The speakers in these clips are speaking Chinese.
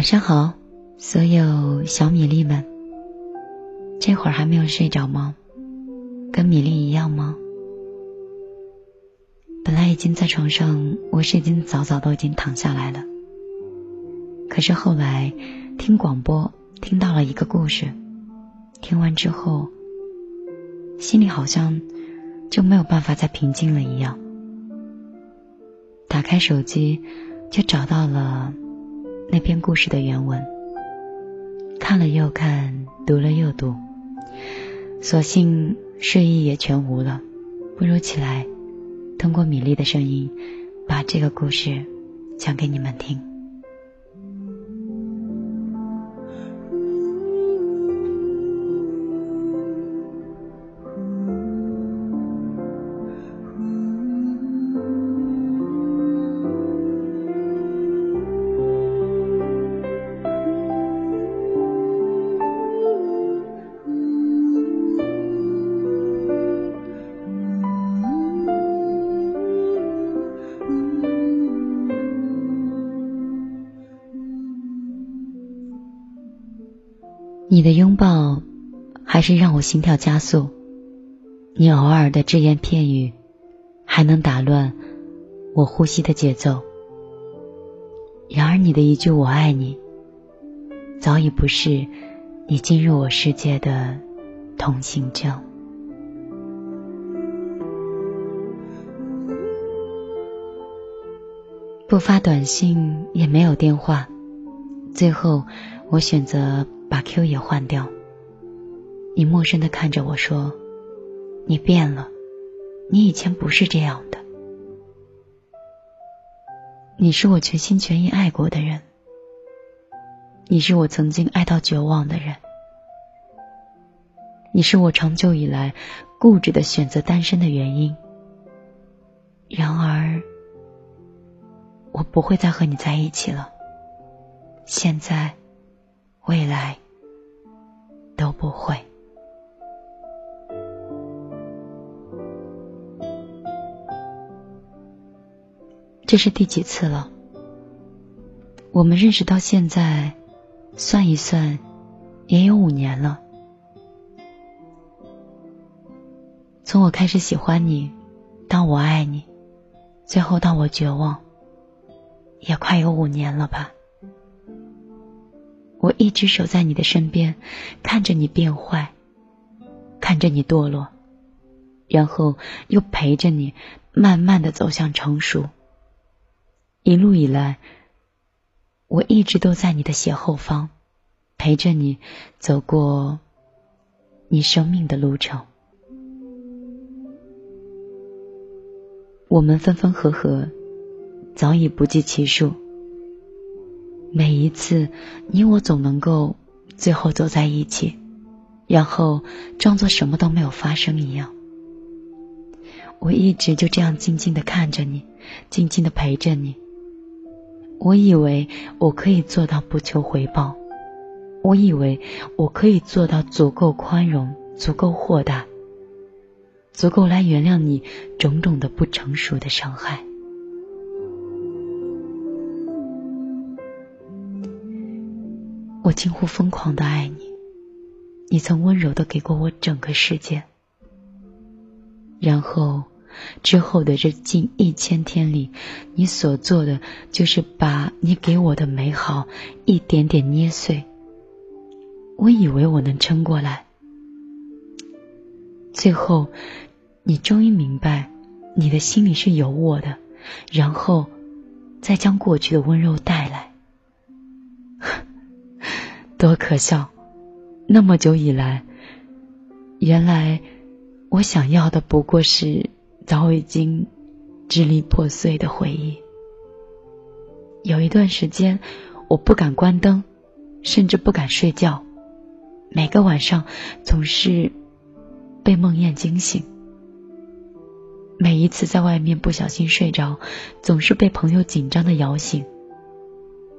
晚上好，所有小米粒们，这会儿还没有睡着吗？跟米粒一样吗？本来已经在床上，我是已经早早都已经躺下来了。可是后来听广播听到了一个故事，听完之后，心里好像就没有办法再平静了一样。打开手机，就找到了那篇故事的原文，看了又看，读了又读，索性睡意也全无了，不如起来。通过米粒的声音，把这个故事讲给你们听。你的拥抱还是让我心跳加速，你偶尔的只言片语还能打乱我呼吸的节奏。然而你的一句“我爱你”，早已不是你进入我世界的通行证。不发短信，也没有电话，最后我选择。把 Q 也换掉。你陌生的看着我说：“你变了，你以前不是这样的。你是我全心全意爱过的人，你是我曾经爱到绝望的人，你是我长久以来固执的选择单身的原因。然而，我不会再和你在一起了。现在。”未来都不会。这是第几次了？我们认识到现在，算一算，也有五年了。从我开始喜欢你，到我爱你，最后到我绝望，也快有五年了吧。我一直守在你的身边，看着你变坏，看着你堕落，然后又陪着你慢慢的走向成熟。一路以来，我一直都在你的斜后方，陪着你走过你生命的路程。我们分分合合，早已不计其数。每一次，你我总能够最后走在一起，然后装作什么都没有发生一样。我一直就这样静静的看着你，静静的陪着你。我以为我可以做到不求回报，我以为我可以做到足够宽容、足够豁达、足够来原谅你种种的不成熟的伤害。我近乎疯狂的爱你，你曾温柔的给过我整个世界，然后之后的这近一千天里，你所做的就是把你给我的美好一点点捏碎。我以为我能撑过来，最后你终于明白，你的心里是有我的，然后再将过去的温柔带。多可笑！那么久以来，原来我想要的不过是早已经支离破碎的回忆。有一段时间，我不敢关灯，甚至不敢睡觉，每个晚上总是被梦魇惊醒。每一次在外面不小心睡着，总是被朋友紧张的摇醒。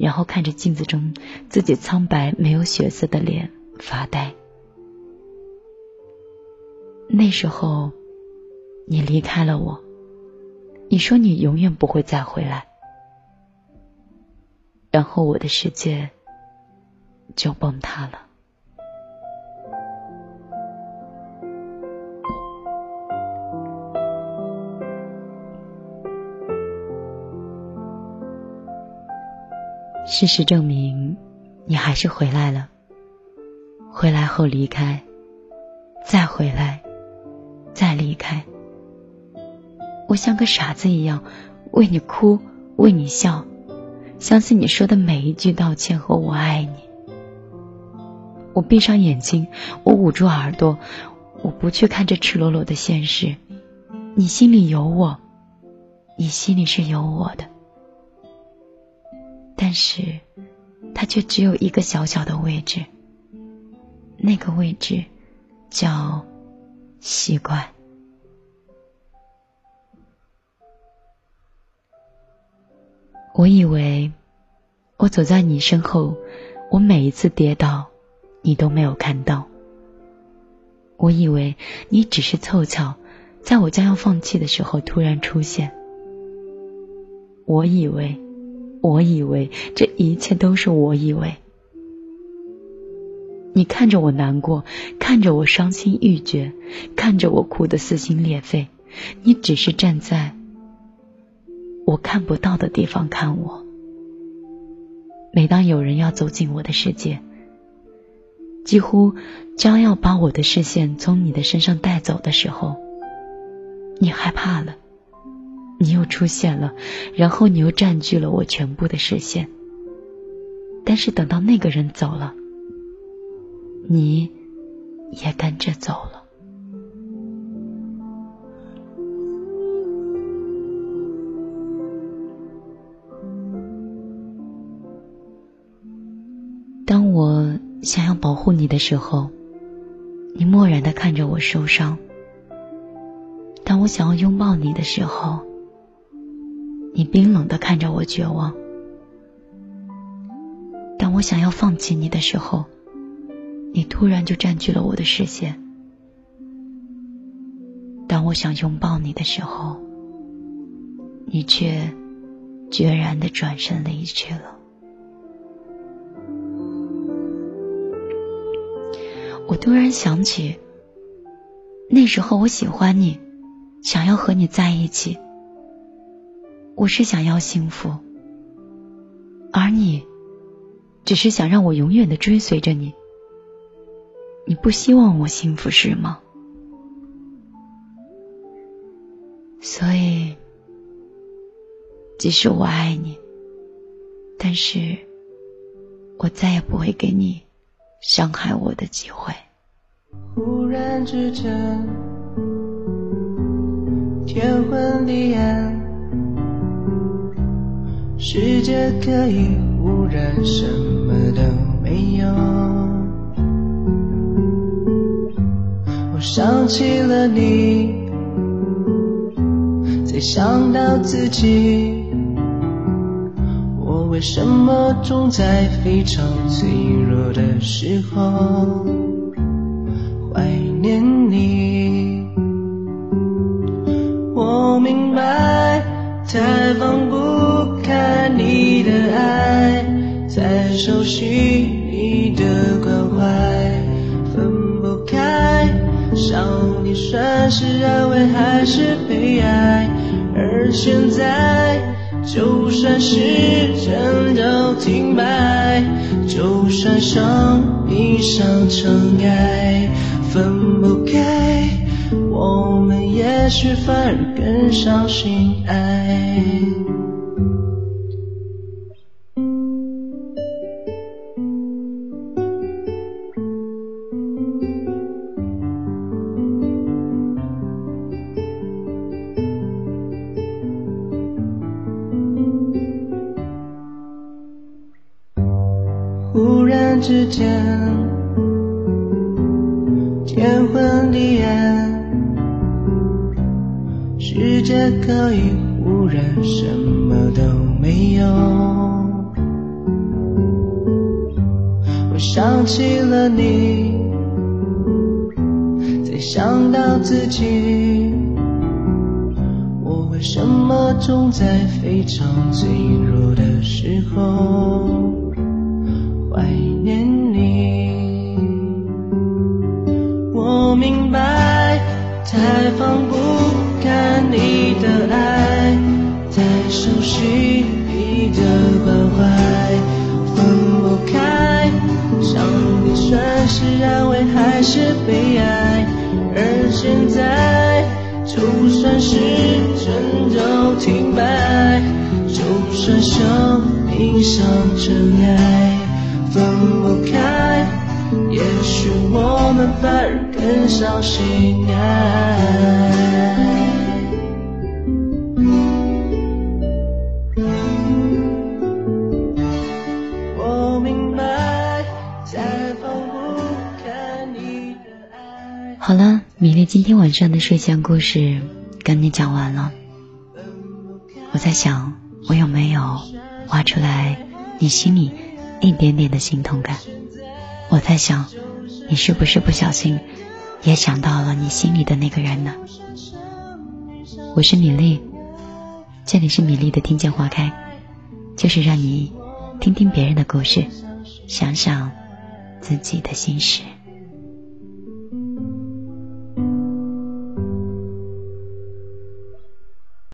然后看着镜子中自己苍白没有血色的脸发呆。那时候，你离开了我，你说你永远不会再回来。然后我的世界就崩塌了。事实证明，你还是回来了。回来后离开，再回来，再离开。我像个傻子一样为你哭，为你笑，相信你说的每一句道歉和我爱你。我闭上眼睛，我捂住耳朵，我不去看这赤裸裸的现实。你心里有我，你心里是有我的。但是，它却只有一个小小的位置，那个位置叫习惯。我以为我走在你身后，我每一次跌倒，你都没有看到。我以为你只是凑巧，在我将要放弃的时候突然出现。我以为。我以为这一切都是我以为。你看着我难过，看着我伤心欲绝，看着我哭得撕心裂肺，你只是站在我看不到的地方看我。每当有人要走进我的世界，几乎将要把我的视线从你的身上带走的时候，你害怕了。你又出现了，然后你又占据了我全部的视线。但是等到那个人走了，你也跟着走了。当我想要保护你的时候，你漠然的看着我受伤；当我想要拥抱你的时候，你冰冷的看着我，绝望。当我想要放弃你的时候，你突然就占据了我的视线。当我想拥抱你的时候，你却决然的转身离去了。我突然想起，那时候我喜欢你，想要和你在一起。我是想要幸福，而你只是想让我永远的追随着你。你不希望我幸福是吗？所以，即使我爱你，但是我再也不会给你伤害我的机会。忽然之间，天昏地暗。世界可以忽然什么都没有。我想起了你，才想到自己。我为什么总在非常脆弱的时候怀念你？我明白，太放不。你的爱，太熟悉你的关怀，分不开。想你算是安慰还是悲哀？而现在，就算时针都停摆，就算上一上尘埃，分不开，我们也许反而更相信爱。时间，天昏地暗，世界可以忽然什么都没有。我想起了你，才想到自己，我为什么总在非常脆弱的时候？熟悉你的关怀，分不开，想你算是安慰还是悲哀？而现在，就算时针都停摆，就算生命像尘埃，分不开，也许我们反而更相信爱。米粒今天晚上的睡前故事跟你讲完了。我在想，我有没有挖出来你心里一点点的心痛感？我在想，你是不是不小心也想到了你心里的那个人呢？我是米粒，这里是米粒的听见花开，就是让你听听别人的故事，想想自己的心事。